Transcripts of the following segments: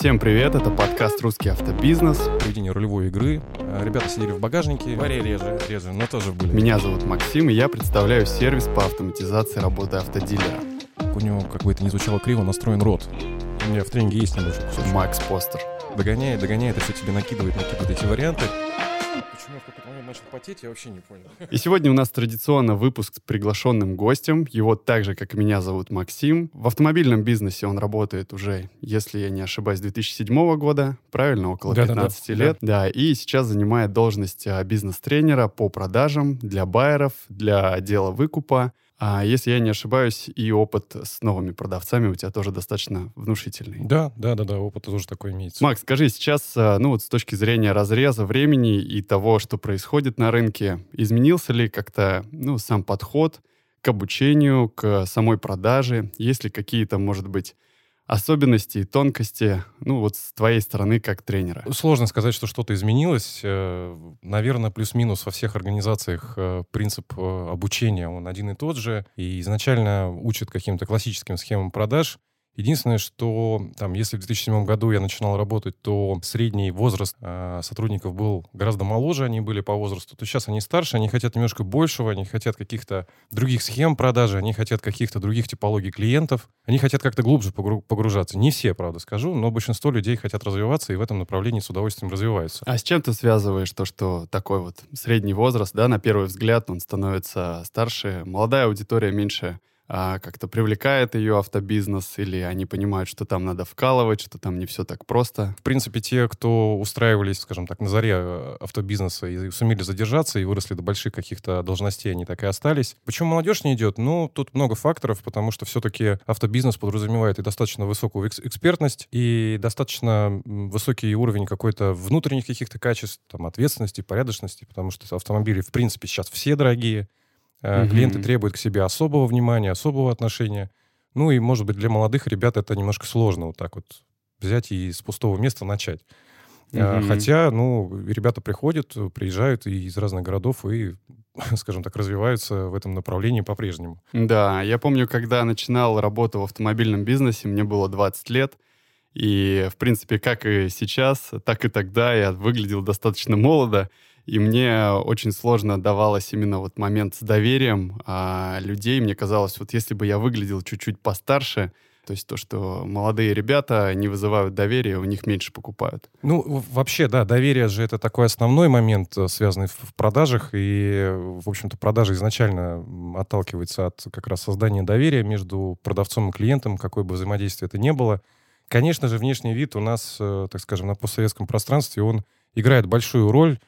Всем привет, это подкаст «Русский автобизнес». Проведение рулевой игры. Э, Ребята сидели в багажнике. Варя реже, реже, но тоже были. Меня зовут Максим, и я представляю сервис по автоматизации работы автодилера. У него, как бы это ни звучало криво, настроен рот. У меня в тренинге есть небольшой кусочек. Макс Постер. Догоняет, догоняет, и все тебе накидывает, накидывает эти варианты. Почему я в какой-то момент начал потеть, я вообще не понял. И сегодня у нас традиционно выпуск с приглашенным гостем. Его так же, как и меня, зовут Максим. В автомобильном бизнесе он работает уже, если я не ошибаюсь, 2007 года. Правильно, около Да-да-да, 15 лет. Да, и сейчас занимает должность а, бизнес-тренера по продажам для байеров, для отдела выкупа. А если я не ошибаюсь, и опыт с новыми продавцами у тебя тоже достаточно внушительный. Да, да, да, да, опыт тоже такой имеется. Макс, скажи, сейчас, а, ну вот с точки зрения разреза времени и того, что происходит на рынке, изменился ли как-то, ну, сам подход к обучению, к самой продаже? Есть ли какие-то, может быть, особенности и тонкости, ну, вот с твоей стороны как тренера? Сложно сказать, что что-то изменилось. Э, Наверное, плюс-минус во всех организациях э, принцип э, обучения, он один и тот же. И изначально учат каким-то классическим схемам продаж. Единственное, что там, если в 2007 году я начинал работать, то средний возраст э, сотрудников был гораздо моложе, они были по возрасту, то сейчас они старше, они хотят немножко большего, они хотят каких-то других схем продажи, они хотят каких-то других типологий клиентов, они хотят как-то глубже погру- погружаться. Не все, правда, скажу, но большинство людей хотят развиваться и в этом направлении с удовольствием развиваются. А с чем ты связываешь то, что такой вот средний возраст, да, на первый взгляд он становится старше, молодая аудитория меньше как-то привлекает ее автобизнес, или они понимают, что там надо вкалывать, что там не все так просто? В принципе, те, кто устраивались, скажем так, на заре э, автобизнеса и сумели задержаться и выросли до больших каких-то должностей, они так и остались. Почему молодежь не идет? Ну, тут много факторов, потому что все-таки автобизнес подразумевает и достаточно высокую экс- экспертность, и достаточно высокий уровень какой-то внутренних каких-то качеств, там, ответственности, порядочности, потому что автомобили, в принципе, сейчас все дорогие, Мгм. Клиенты требуют к себе особого внимания, особого отношения. Ну и, может быть, для молодых ребят это немножко сложно вот так вот взять и с пустого места начать. Мгм. Хотя, ну, ребята приходят, приезжают и из разных городов и, скажем так, развиваются в этом направлении по-прежнему. Да, я помню, когда начинал работу в автомобильном бизнесе, мне было 20 лет, и, в принципе, как и сейчас, так и тогда я выглядел достаточно молодо, и мне очень сложно давалось именно вот момент с доверием а, людей. Мне казалось, вот если бы я выглядел чуть-чуть постарше, то есть то, что молодые ребята не вызывают доверия, у них меньше покупают. Ну, вообще, да, доверие же это такой основной момент, э, связанный в продажах. И, в общем-то, продажа изначально отталкивается от как раз создания доверия между продавцом и клиентом, какое бы взаимодействие это ни было. Конечно же, внешний вид у нас, э, так скажем, на постсоветском пространстве, он играет большую роль.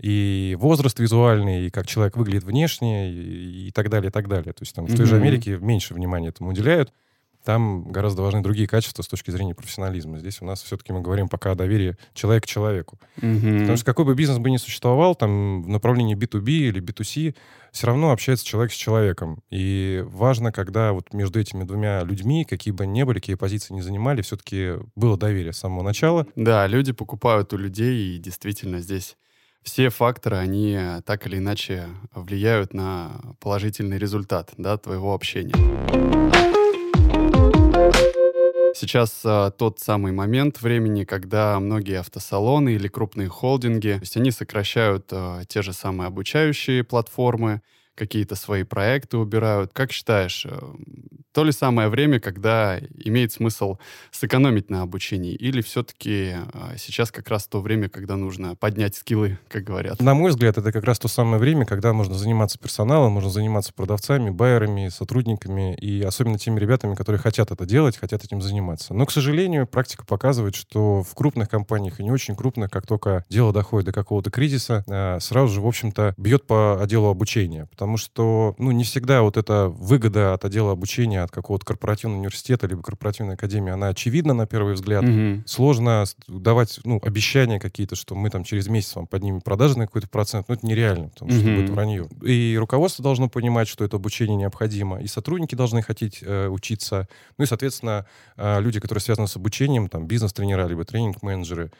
И возраст визуальный, и как человек выглядит внешне, и, и так далее, и так далее. То есть там в той же. Америке меньше внимания этому уделяют. Там гораздо важны другие качества с точки зрения профессионализма. Здесь у нас все-таки мы говорим пока о доверии человека к человеку. Мгм. Потому что какой бы бизнес бы ни существовал, там в направлении B2B или B2C, все равно общается человек с человеком. И важно, когда вот между этими двумя людьми, какие бы ни были, какие позиции не занимали, все-таки было доверие с самого начала. Да, люди покупают у людей, и действительно здесь все факторы, они э, так или иначе влияют на положительный результат да, твоего общения. Сейчас а, тот самый момент времени, когда многие автосалоны или крупные холдинги, то есть они сокращают а, те же самые обучающие платформы, какие-то свои проекты убирают. Как считаешь, то ли самое время, когда имеет смысл сэкономить на обучении, или все-таки а, сейчас как раз то время, когда нужно поднять скиллы, как говорят? На мой взгляд, это как раз то самое время, когда можно заниматься персоналом, можно заниматься продавцами, байерами, сотрудниками и особенно теми ребятами, которые хотят это делать, хотят этим заниматься. Но, к сожалению, практика показывает, что в крупных компаниях и не очень крупных, как только дело доходит до какого-то кризиса, э, сразу же, в общем-то, бьет по отделу обучения. Потому что, ну, не всегда вот эта выгода от отдела обучения, от какого-то корпоративного университета либо корпоративной академии, она очевидна на первый взгляд. Мгм. Сложно давать ну, обещания какие-то, что мы там через месяц вам поднимем продажи на какой-то процент. Ну, это нереально, потому что Мгм. это вранье. И руководство должно понимать, что это обучение необходимо, и сотрудники должны хотеть э, учиться. Ну и, соответственно, э, люди, которые связаны с обучением, там, бизнес-тренера, либо тренинг-менеджеры,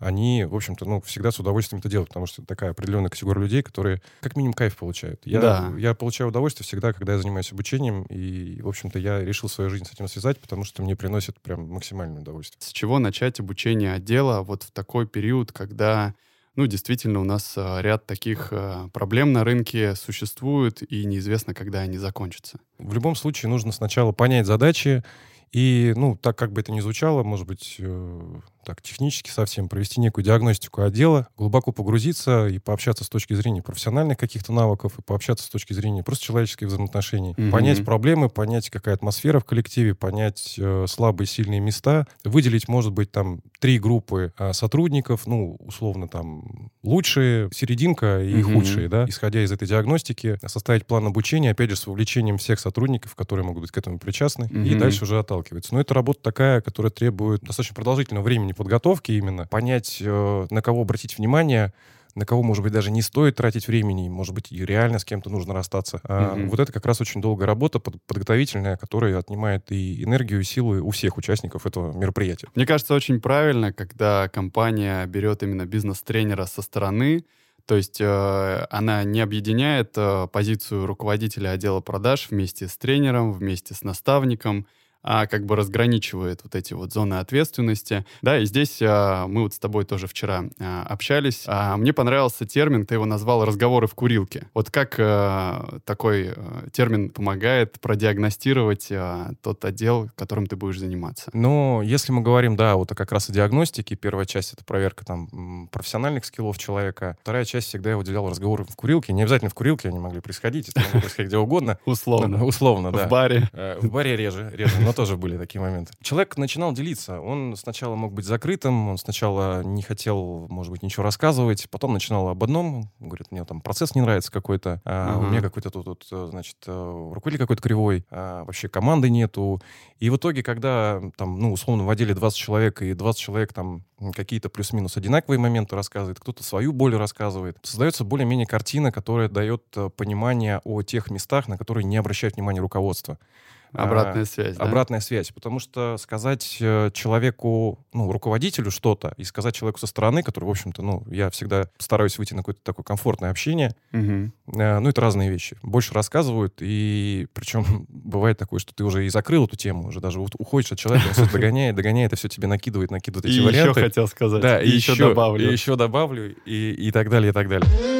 они, в общем-то, ну, всегда с удовольствием это делают, потому что такая определенная категория людей, которые как минимум кайф получают. Я, Да. я получаю удовольствие всегда, когда я занимаюсь обучением, и, в общем-то, я решил свою жизнь с этим связать, потому что мне приносит прям максимальное удовольствие. С чего начать обучение отдела вот в такой период, когда, ну, действительно, у нас а, ряд таких а, проблем на рынке существует, и неизвестно, когда они закончатся. В любом случае нужно сначала понять задачи, и, ну, так как бы это ни звучало, может быть, э, так технически совсем, провести некую диагностику отдела, глубоко погрузиться и пообщаться с точки зрения профессиональных каких-то навыков, и пообщаться с точки зрения просто человеческих взаимоотношений. Мгм. Понять проблемы, понять, какая атмосфера в коллективе, понять э, слабые, сильные места, выделить, может быть, там три группы э, сотрудников, ну, условно, там, лучшие, серединка и Мгм. худшие, да, исходя из этой диагностики, составить план обучения, опять же, с вовлечением всех сотрудников, которые могут быть к этому причастны, и Мгм. дальше уже отталкиваться. Но это работа такая, которая требует достаточно продолжительного времени подготовки именно, понять, э, на кого обратить внимание, на кого, может быть, даже не стоит тратить времени, может быть, реально с кем-то нужно расстаться. А Мгм. Вот это как раз очень долгая работа под- подготовительная, которая отнимает и энергию, и силы у всех участников этого мероприятия. Мне кажется, очень правильно, когда компания берет именно бизнес-тренера со стороны, то есть э, она не объединяет э, позицию руководителя отдела продаж вместе с тренером, вместе с наставником, а как бы разграничивает вот эти вот зоны ответственности. Да, и здесь э, мы вот с тобой тоже вчера э, общались. А мне понравился термин, ты его назвал «разговоры в курилке». Вот как э, такой э, термин помогает продиагностировать э, тот отдел, которым ты будешь заниматься? Но если мы говорим, да, вот как раз о диагностике, первая часть — это проверка там профессиональных скиллов человека, вторая часть всегда я уделял разговоры в курилке. Не обязательно в курилке они могли происходить, это могло происходить где угодно. Условно. Ну, Условно, да. В баре. Э, В баре реже, реже, но тоже были такие моменты. Человек начинал делиться. Он сначала мог быть закрытым, он сначала не хотел, может быть, ничего рассказывать, потом начинал об одном, говорит, мне там процесс не нравится какой-то, а, у Ага. меня какой-то тут, тут, э, значит, э, руководитель какой-то кривой, а, вообще команды нету. И в итоге, когда там, ну, условно, в отделе 20 человек, и 20 человек там какие-то плюс-минус одинаковые моменты рассказывает, кто-то свою боль рассказывает, создается более-менее картина, которая дает э, понимание о тех местах, на которые не обращает внимания руководство. А, Обратная связь, да? Обратная связь. Потому что сказать э, человеку, ну, руководителю что-то, и сказать человеку со стороны, который, в общем-то, ну, я всегда стараюсь выйти на какое-то такое комфортное общение, э, ну, это разные вещи. Больше рассказывают, и причем бывает такое, что ты уже и закрыл эту тему, уже даже уходишь от человека, он все догоняет, догоняет, и все тебе накидывает, накидывает И эти еще варианты. хотел сказать. Да, и, еще добавлю. И еще добавлю, и, и так далее, и так далее.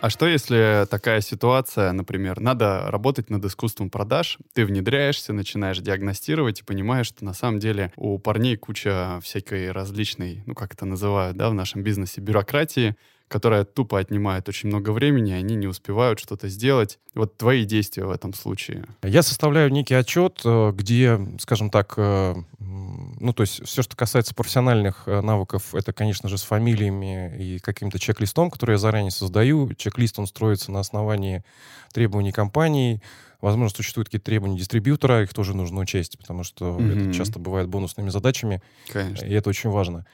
А что если такая ситуация, например, надо работать над искусством продаж, ты внедряешься, начинаешь диагностировать и понимаешь, что на самом деле у парней куча всякой различной, ну как это называют, да, в нашем бизнесе, бюрократии, которая тупо отнимает очень много времени, они не успевают что-то сделать. Вот твои действия в этом случае. Я составляю некий отчет, э, где, скажем так, э, ну, то есть все, что касается профессиональных э, навыков, это, конечно же, с фамилиями и каким-то чек-листом, который я заранее создаю. Чек-лист, он строится на основании требований компании. Возможно, существуют какие-то требования дистрибьютора, их тоже нужно учесть, потому что Мгм. это часто бывает бонусными задачами, Конечно. и это очень важно.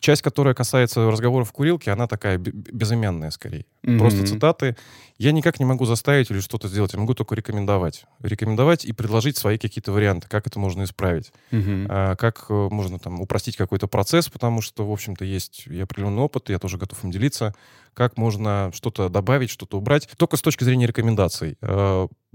Часть, которая касается разговоров в курилке, она такая бе- безымянная скорее. Просто Мгм. цитаты. Я никак не могу заставить или что-то сделать. Я могу только рекомендовать. Рекомендовать и предложить свои какие-то варианты, как это можно исправить. Мгм. А, как э, можно там упростить какой-то процесс, потому что, в общем-то, есть и определенный опыт, я тоже готов им делиться. Как можно что-то добавить, что-то убрать. Только с точки зрения рекомендаций.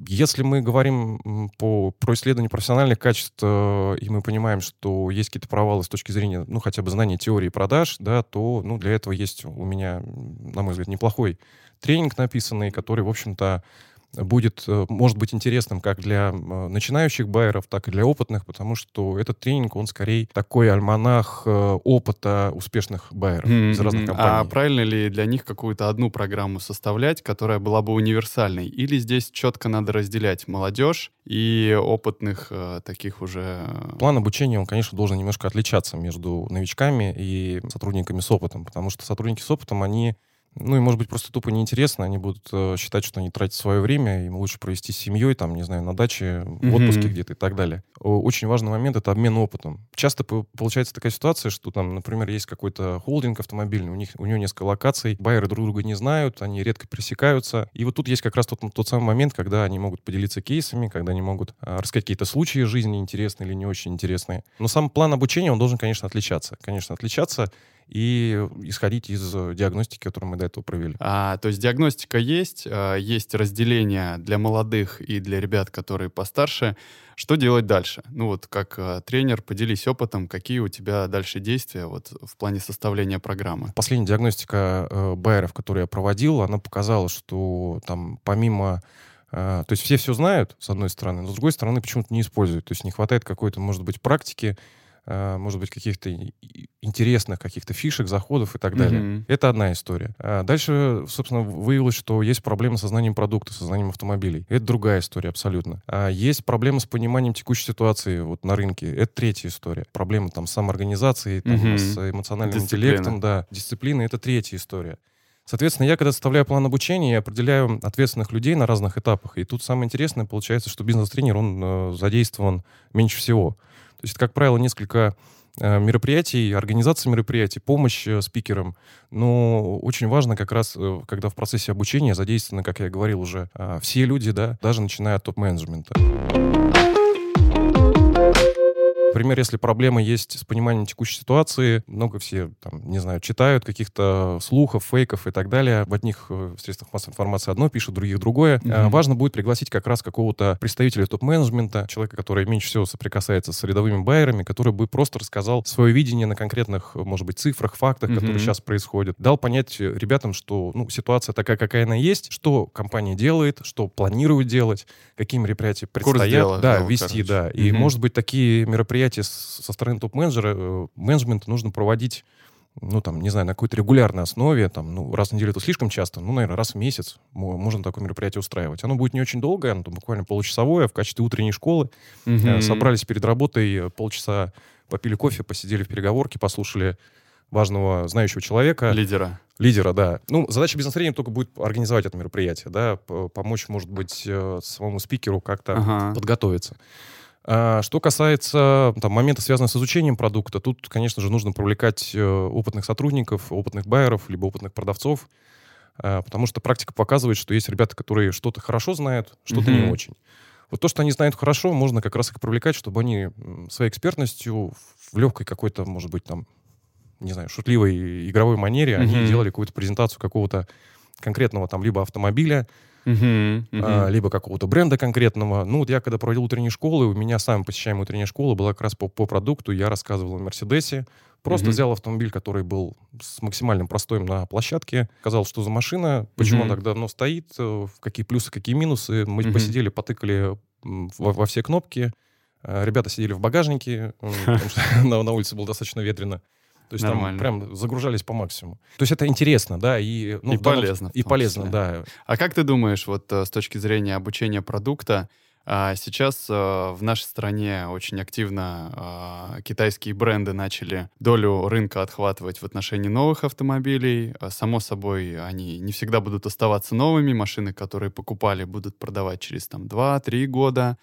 Если мы говорим по, про исследование профессиональных качеств, э, и мы понимаем, что есть какие-то провалы с точки зрения, ну, хотя бы знания теории продаж, да, то, ну, для этого есть у меня, на мой взгляд, неплохой тренинг написанный, который, в общем-то, будет, э, может быть интересным как для начинающих байеров, так и для опытных, потому что этот тренинг, он скорее такой альманах э, опыта успешных байеров из разных. А компаний. правильно ли для них какую-то одну программу составлять, которая была бы универсальной? Или здесь четко надо разделять молодежь и опытных э, таких уже... План обучения, он, конечно, должен немножко отличаться между новичками и сотрудниками с опытом, потому что сотрудники с опытом, они ну и, может быть, просто тупо неинтересно, они будут э, считать, что они тратят свое время, им лучше провести с семьей, там, не знаю, на даче, в отпуске mm-hmm. где-то и так далее. Очень важный момент — это обмен опытом. Часто получается такая ситуация, что там, например, есть какой-то холдинг автомобильный, у, них, у него несколько локаций, байеры друг друга не знают, они редко пересекаются. И вот тут есть как раз тот, тот самый момент, когда они могут поделиться кейсами, когда они могут а, рассказать какие-то случаи жизни интересные или не очень интересные. Но сам план обучения, он должен, конечно, отличаться. Конечно, отличаться и исходить из диагностики, которую мы до этого провели. А, то есть диагностика есть, а, есть разделение для молодых и для ребят, которые постарше. Что делать дальше? Ну вот как а, тренер, поделись опытом, какие у тебя дальше действия вот в плане составления программы? Последняя диагностика э, байеров, которую я проводил, она показала, что там помимо Uh, то есть все все знают, с одной стороны, но с другой стороны почему-то не используют. То есть не хватает какой-то, может быть, практики, Э, может быть, каких-то интересных каких-то фишек, заходов и так далее. Mm-hmm. Это одна история. А дальше, собственно, выявилось, что есть проблемы со знанием продукта, со знанием автомобилей. Это другая история абсолютно. А есть проблемы с пониманием текущей ситуации вот на рынке. Это третья история. Проблемы там с самоорганизацией, там, mm-hmm. с эмоциональным Дисциплина. интеллектом, да, дисциплины. Это третья история. Соответственно, я когда составляю план обучения, я определяю ответственных людей на разных этапах. И тут самое интересное получается, что бизнес-тренер, он э, задействован меньше всего. То есть, как правило, несколько э, мероприятий, организация мероприятий, помощь э, спикерам. Но очень важно как раз, э, когда в процессе обучения задействованы, как я говорил уже, все люди, да, даже начиная от топ-менеджмента. Например, если проблема есть с пониманием текущей ситуации, много все, там, не знаю, читают каких-то слухов, фейков и так далее. В одних э, средствах массовой информации одно пишут, других другое. Mm-hmm. важно будет пригласить как раз какого-то представителя топ-менеджмента, человека, который меньше всего соприкасается с рядовыми байерами, который бы просто рассказал свое видение на конкретных, может быть, цифрах, фактах, mm-hmm. которые сейчас происходят. Дал понять ребятам, что ну, ситуация такая, какая она есть, что компания делает, что планирует делать, какие мероприятия предстоят. дела, да, вести, короче. да. И, mm-hmm. может быть, такие мероприятия мероприятия со стороны топ-менеджера, э, менеджмента нужно проводить ну, там, не знаю, на какой-то регулярной основе, там, ну, раз в неделю это слишком часто, ну, наверное, раз в месяц можно такое мероприятие устраивать. Оно будет не очень долгое, оно там, буквально получасовое, в качестве утренней школы. Mm-hmm. собрались перед работой, полчаса попили кофе, посидели в переговорке, послушали важного, знающего человека. Лидера. Лидера, да. Ну, задача бизнес-тренинга только будет организовать это мероприятие, да, помочь, может быть, э, самому спикеру как-то ага. подготовиться. А, что касается там, момента, связанного с изучением продукта, тут, конечно же, нужно привлекать э, опытных сотрудников, опытных байеров, либо опытных продавцов, а, потому что практика показывает, что есть ребята, которые что-то хорошо знают, что-то mm-hmm. не очень. Вот то, что они знают хорошо, можно как раз их привлекать, чтобы они своей экспертностью в легкой какой-то, может быть, там, не знаю, шутливой игровой манере, mm-hmm. они делали какую-то презентацию какого-то конкретного там либо автомобиля, Uh-huh, uh-huh. Либо какого-то бренда конкретного. Ну, вот я когда проводил утренние школы, у меня самая посещаемая утренняя школа была как раз по, по продукту. Я рассказывал о Мерседесе. Просто uh-huh. взял автомобиль, который был с максимальным простоем на площадке, сказал, что за машина, почему uh-huh. она так давно стоит, э, какие плюсы, какие минусы. Мы uh-huh. посидели, потыкали во, во все кнопки. Э, ребята сидели в багажнике, потому что на улице было достаточно ветрено. То есть Нормально. там прям загружались по максимуму. То есть это интересно, да, и... Ну, и полезно. И полезно, да. А как ты думаешь, вот э, с точки зрения обучения продукта, а, Сейчас э, в нашей стране очень активно а, китайские бренды начали долю рынка отхватывать в отношении новых автомобилей. А, само собой, они не всегда будут оставаться новыми. Машины, которые покупали, будут продавать через там 2-3 года.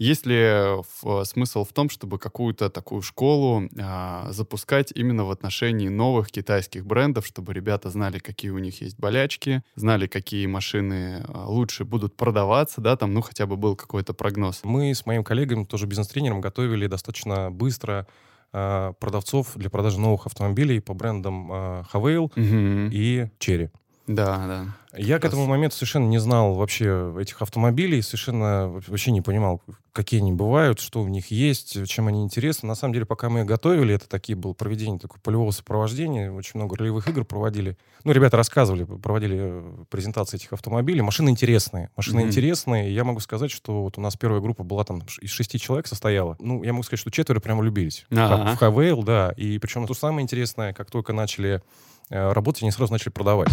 Есть ли э, смысл в том, чтобы какую-то такую школу а, запускать именно в отношении новых китайских брендов, чтобы ребята знали, какие у них есть болячки, знали, какие машины а, лучше будут продаваться, да, там, ну, хотя бы был какой-то прогноз? Мы с моим коллегой, тоже бизнес-тренером, готовили достаточно быстро а, продавцов для продажи новых автомобилей по брендам а, Havail угу. и Cherry. Да, да. Я к этому моменту совершенно не знал вообще этих автомобилей, совершенно вообще не понимал, какие они бывают, что в них есть, чем они интересны. На самом деле, пока мы готовили, это такие было проведение такого полевого сопровождения, очень много ролевых игр проводили. Ну, ребята рассказывали, проводили э, презентации этих автомобилей. Машины интересные, машины mm-hmm. интересные. Я могу сказать, что вот у нас первая группа была там из шести человек состояла. Ну, я могу сказать, что четверо прямо влюбились ага. в Хавейл, да. И причем то самое интересное, как только начали работать, они сразу начали продавать.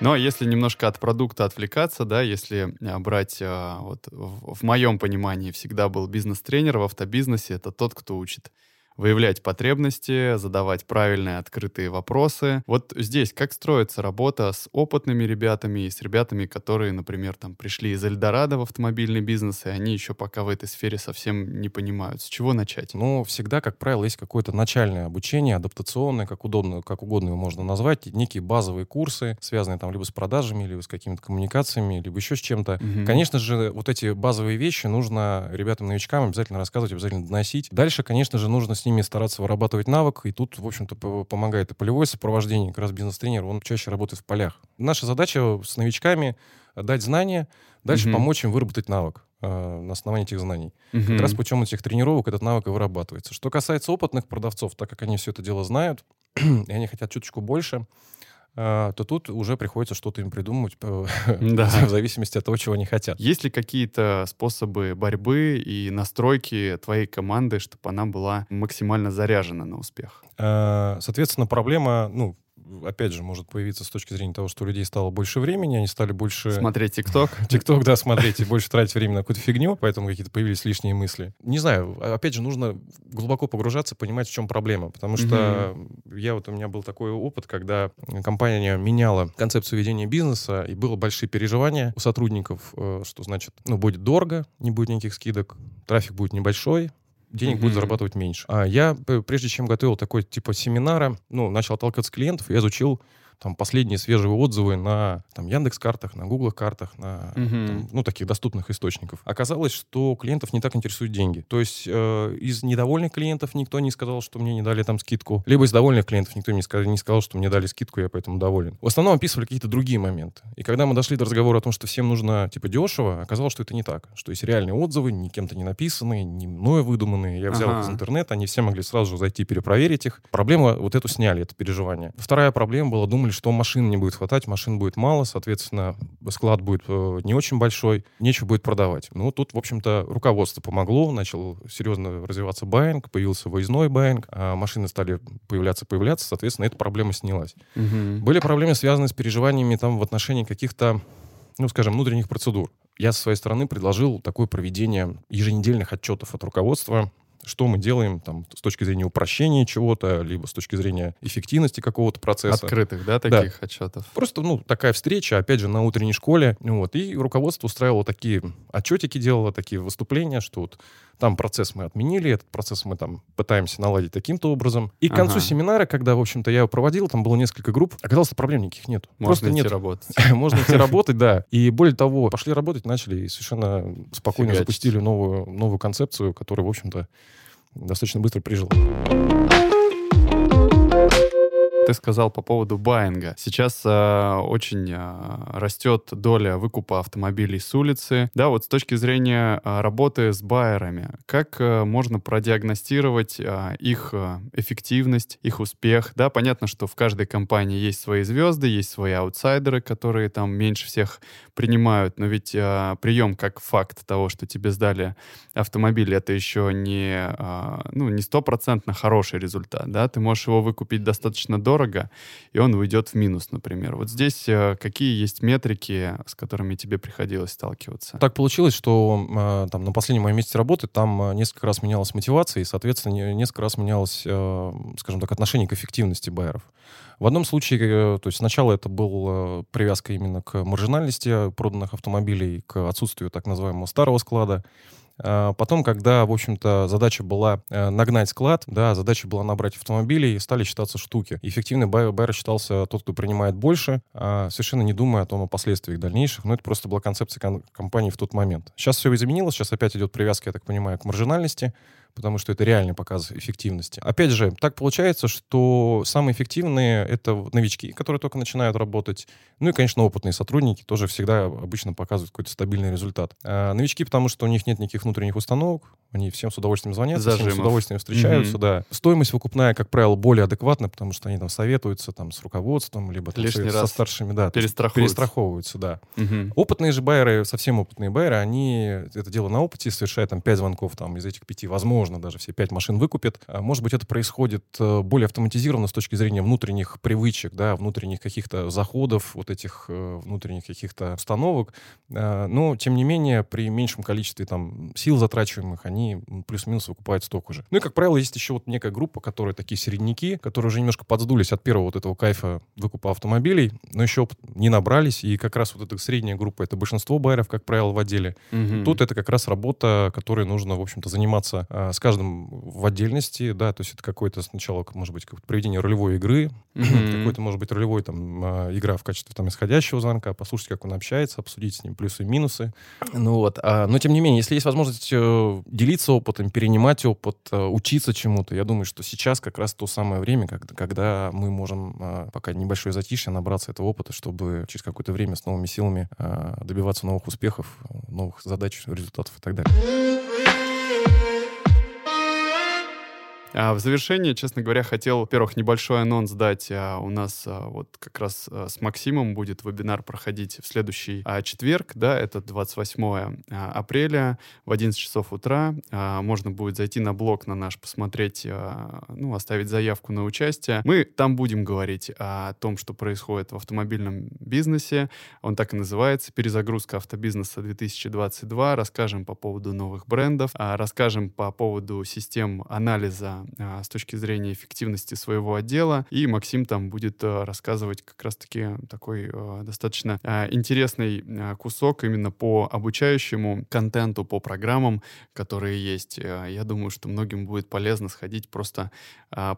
Но если немножко от продукта отвлекаться, да, если а, брать, а, вот в, в моем понимании всегда был бизнес-тренер в автобизнесе, это тот, кто учит выявлять потребности, задавать правильные открытые вопросы. Вот здесь как строится работа с опытными ребятами и с ребятами, которые, например, там пришли из Эльдорадо в автомобильный бизнес, и они еще пока в этой сфере совсем не понимают. С чего начать? Ну, всегда, как правило, есть какое-то начальное обучение, адаптационное, как удобно, как угодно его можно назвать, некие базовые курсы, связанные там либо с продажами, либо с какими-то коммуникациями, либо еще с чем-то. Угу. Конечно же, вот эти базовые вещи нужно ребятам-новичкам обязательно рассказывать, обязательно доносить. Дальше, конечно же, нужно с ними стараться вырабатывать навык, и тут, в общем-то, помогает и полевое сопровождение, как раз бизнес-тренер, он чаще работает в полях. Наша задача с новичками дать знания, дальше угу. помочь им выработать навык э, на основании этих знаний. Угу. Как раз путем этих тренировок этот навык и вырабатывается. Что касается опытных продавцов, так как они все это дело знают, и они хотят чуточку больше, то тут уже приходится что-то им придумывать да. в зависимости от того, чего они хотят. Есть ли какие-то способы борьбы и настройки твоей команды, чтобы она была максимально заряжена на успех? Э, соответственно, проблема, ну, опять же, может появиться с точки зрения того, что у людей стало больше времени, они стали больше... Смотреть ТикТок. ТикТок, да, смотреть, и больше тратить время на какую-то фигню, поэтому какие-то появились лишние мысли. Не знаю, опять же, нужно глубоко погружаться, понимать, в чем проблема, потому что я вот, у меня был такой опыт, когда компания меняла концепцию ведения бизнеса, и было большие переживания у сотрудников, э, что значит, ну, будет дорого, не будет никаких скидок, трафик будет небольшой, денег mm-hmm. будет зарабатывать меньше. А я, прежде чем готовил такой типа семинара, ну, начал отталкиваться клиентов, я изучил там последние свежие отзывы на там, Яндекс картах, на Google картах, на угу. там, ну, таких доступных источников. Оказалось, что клиентов не так интересуют деньги. То есть э, из недовольных клиентов никто не сказал, что мне не дали там скидку, либо из довольных клиентов никто не сказал, не сказал, что мне дали скидку, я поэтому доволен. В основном описывали какие-то другие моменты. И когда мы дошли до разговора о том, что всем нужно типа дешево, оказалось, что это не так, что есть реальные отзывы, ни кем-то не написанные, не мною выдуманные. Я взял ага. их из интернета, они все могли сразу же зайти перепроверить их. Проблема вот эту сняли, это переживание. Вторая проблема была, думали, что машин не будет хватать, машин будет мало, соответственно, склад будет э, не очень большой, нечего будет продавать. Ну, тут, в общем-то, руководство помогло, начал серьезно развиваться buying, появился выездной buying, а машины стали появляться, появляться, соответственно, эта проблема снялась. Угу. Были проблемы, связанные с переживаниями там в отношении каких-то ну, скажем, внутренних процедур. Я со своей стороны предложил такое проведение еженедельных отчетов от руководства что мы делаем там, с точки зрения упрощения чего-то, либо с точки зрения эффективности какого-то процесса. Открытых, да, таких да. отчетов? Просто, ну, такая встреча, опять же, на утренней школе. Вот, и руководство устраивало такие отчетики, делало такие выступления, что вот там процесс мы отменили, этот процесс мы там пытаемся наладить таким-то образом. И к концу ага. семинара, когда, в общем-то, я его проводил, там было несколько групп, оказалось, проблем никаких нет. Можно Просто идти нет. работать. Можно идти работать, да. И более того, пошли работать, начали и совершенно спокойно запустили новую, новую концепцию, которая, в общем-то, достаточно быстро прижил ты сказал по поводу баинга. Сейчас э, очень э, растет доля выкупа автомобилей с улицы. Да, вот с точки зрения э, работы с байерами, как э, можно продиагностировать э, их э, эффективность, их успех? Да, понятно, что в каждой компании есть свои звезды, есть свои аутсайдеры, которые там меньше всех принимают, но ведь э, прием как факт того, что тебе сдали автомобиль, это еще не, э, ну, не стопроцентно хороший результат, да, ты можешь его выкупить достаточно дорого, дорого, и он уйдет в минус, например. Вот здесь э, какие есть метрики, с которыми тебе приходилось сталкиваться? Так получилось, что э, там на последнем моем месте работы там э, несколько раз менялась мотивация, и, соответственно, несколько раз менялось, скажем так, отношение к эффективности байеров. В одном случае, то есть сначала это был привязка именно к маржинальности проданных автомобилей, к отсутствию так называемого старого склада. А, потом, когда, в общем-то, задача была э, нагнать склад, да, задача была набрать автомобилей, стали считаться штуки. Эффективный байер считался тот, кто принимает больше, а совершенно не думая о том, о последствиях дальнейших. Но это просто была концепция компании в тот момент. Сейчас все изменилось, сейчас опять идет привязка, я так понимаю, к маржинальности потому что это реальный показ эффективности. Опять же, так получается, что самые эффективные — это новички, которые только начинают работать. Ну и, конечно, опытные сотрудники тоже всегда обычно показывают какой-то стабильный результат. А новички, потому что у них нет никаких внутренних установок, они всем с удовольствием звонят, всем с удовольствием встречаются, угу. да. Стоимость выкупная, как правило, более адекватна, потому что они там советуются там с руководством, либо там, Лишний со, со старшими, да. Перестраховываются. Перестраховываются, да. Угу. Опытные же байеры, совсем опытные байеры, они это дело на опыте совершают там 5 звонков там из этих пяти возможно возможно, даже все пять машин выкупят. А, может быть, это происходит э, более автоматизированно с точки зрения внутренних привычек, да, внутренних каких-то заходов, вот этих э, внутренних каких-то установок. А, но, тем не менее, при меньшем количестве там сил затрачиваемых, они плюс-минус выкупают столько же. Ну и, как правило, есть еще вот некая группа, которые такие середняки, которые уже немножко подсдулись от первого вот этого кайфа выкупа автомобилей, но еще не набрались, и как раз вот эта средняя группа, это большинство байеров, как правило, в отделе. Угу. Тут это как раз работа, которой нужно, в общем-то, заниматься а, с каждым в отдельности, да, то есть это какое-то сначала, может быть, как проведение ролевой игры, mm-hmm. какой-то, может быть, ролевой там а, игра в качестве там исходящего звонка, послушать, как он общается, обсудить с ним плюсы и минусы. Ну вот, а, но тем не менее, если есть возможность э, делиться опытом, перенимать опыт, э, учиться чему-то, я думаю, что сейчас как раз то самое время, когда, когда мы можем, а, пока небольшое затишье, набраться этого опыта, чтобы через какое-то время с новыми силами а, добиваться новых успехов, новых задач, результатов и так далее. А в завершение, честно говоря, хотел, во-первых, небольшой анонс дать. А у нас а, вот как раз а, с Максимом будет вебинар проходить в следующий а, четверг, да, это 28 а, апреля в 11 часов утра. А, можно будет зайти на блог на наш, посмотреть, а, ну, оставить заявку на участие. Мы там будем говорить о том, что происходит в автомобильном бизнесе. Он так и называется «Перезагрузка автобизнеса 2022». Расскажем по поводу новых брендов, а, расскажем по поводу систем анализа а, с точки зрения эффективности своего отдела. И Максим там будет а, рассказывать как раз-таки такой а, достаточно интересный кусок именно по обучающему контенту, по программам, которые есть. Я думаю, что многим будет полезно сходить просто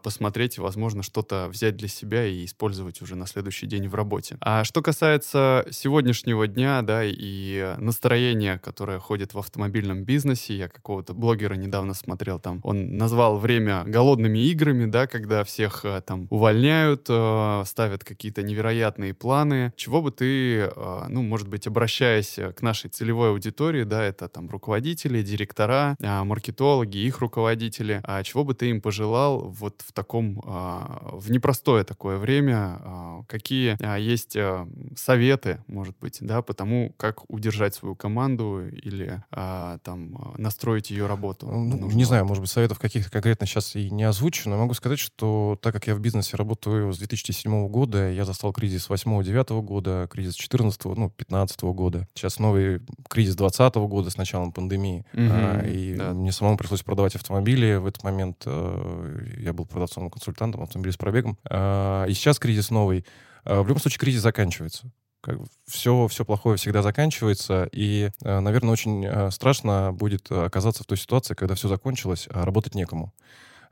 посмотреть и, возможно, что-то взять для себя и использовать уже на следующий день в работе. А что касается сегодняшнего дня, да, и настроения, которое ходит в автомобильном бизнесе, я какого-то блогера недавно смотрел, там он назвал время время голодными играми, да, когда всех э, там увольняют, э, ставят какие-то невероятные планы. Чего бы ты, э, ну, может быть, обращаясь к нашей целевой аудитории, да, это там руководители, директора, маркетологи, их руководители, а чего бы ты им пожелал вот в таком, в непростое такое время, какие есть советы, может быть, да, по тому, как удержать свою команду или там настроить ее работу? Ну, не знаю, может быть, советов каких-то конкретно сейчас сейчас и не озвучу, но могу сказать, что так как я в бизнесе работаю с 2007 года, я застал кризис 8-9 года, кризис 14 ну, 15 года. Сейчас новый кризис 20 года с началом пандемии. Угу, а, и да. мне самому пришлось продавать автомобили. В этот момент а, я был продавцом-консультантом автомобилей с пробегом. А, и сейчас кризис новый. А, в любом случае кризис заканчивается как все, все плохое всегда заканчивается, и, наверное, очень страшно будет оказаться в той ситуации, когда все закончилось, а работать некому.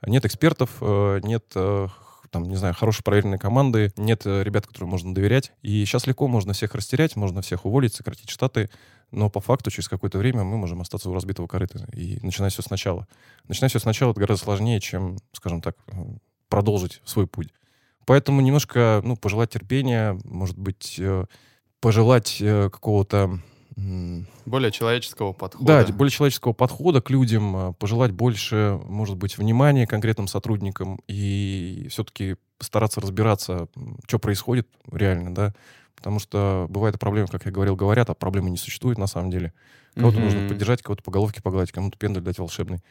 Нет экспертов, э, нет э, там, не знаю, хорошей проверенной команды, нет э, ребят, которым можно доверять. И сейчас легко можно всех растерять, можно всех уволить, сократить штаты, но по факту через какое-то время мы можем остаться у разбитого корыта и начинать все сначала. Начинать все сначала это гораздо сложнее, чем, скажем так, продолжить свой путь. Поэтому немножко, ну, пожелать терпения, может быть, пожелать какого-то более человеческого подхода. Да, более человеческого подхода к людям, а, пожелать больше, может быть, внимания конкретным сотрудникам и все-таки стараться разбираться, что происходит реально, да, потому что бывает проблемы, как я говорил, говорят, а проблемы не существует на самом деле. Кого-то mm-hmm. нужно поддержать, кого-то по головке погладить, кому-то пендель дать волшебный.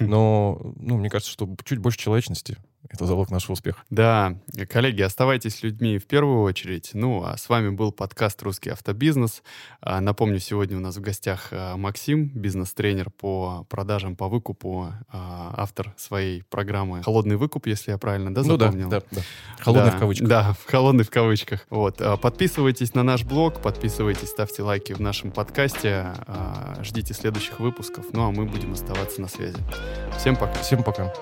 Но, ну, мне кажется, что чуть больше человечности это залог нашего успеха. Да, коллеги, оставайтесь людьми в первую очередь. Ну, а с вами был подкаст «Русский автобизнес». А, напомню, сегодня у нас в гостях а, Максим, бизнес-тренер по продажам, по выкупу, а, автор своей программы «Холодный выкуп», если я правильно, да, запомнил? Ну да, да, да. Холодный да, в кавычках. Да, холодный в кавычках. Вот. Подписывайтесь на наш блог, подписывайтесь, ставьте лайки в нашем подкасте, ждите следующих выпусков. Ну, а мы будем оставаться на связи. Всем пока. Всем пока.